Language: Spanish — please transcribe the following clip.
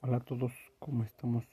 Hola a todos, ¿cómo estamos?